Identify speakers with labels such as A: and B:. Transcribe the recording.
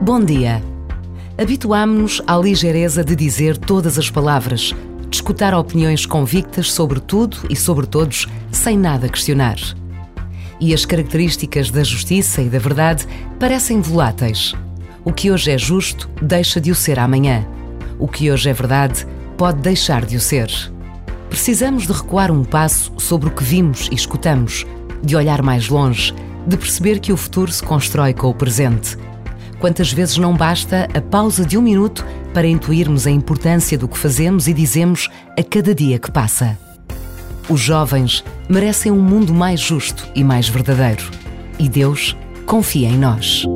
A: Bom dia. Habituámo-nos à ligeireza de dizer todas as palavras, de escutar opiniões convictas sobre tudo e sobre todos, sem nada questionar. E as características da justiça e da verdade parecem voláteis. O que hoje é justo deixa de o ser amanhã. O que hoje é verdade pode deixar de o ser. Precisamos de recuar um passo sobre o que vimos e escutamos, de olhar mais longe, de perceber que o futuro se constrói com o presente Quantas vezes não basta a pausa de um minuto para intuirmos a importância do que fazemos e dizemos a cada dia que passa? Os jovens merecem um mundo mais justo e mais verdadeiro. E Deus confia em nós.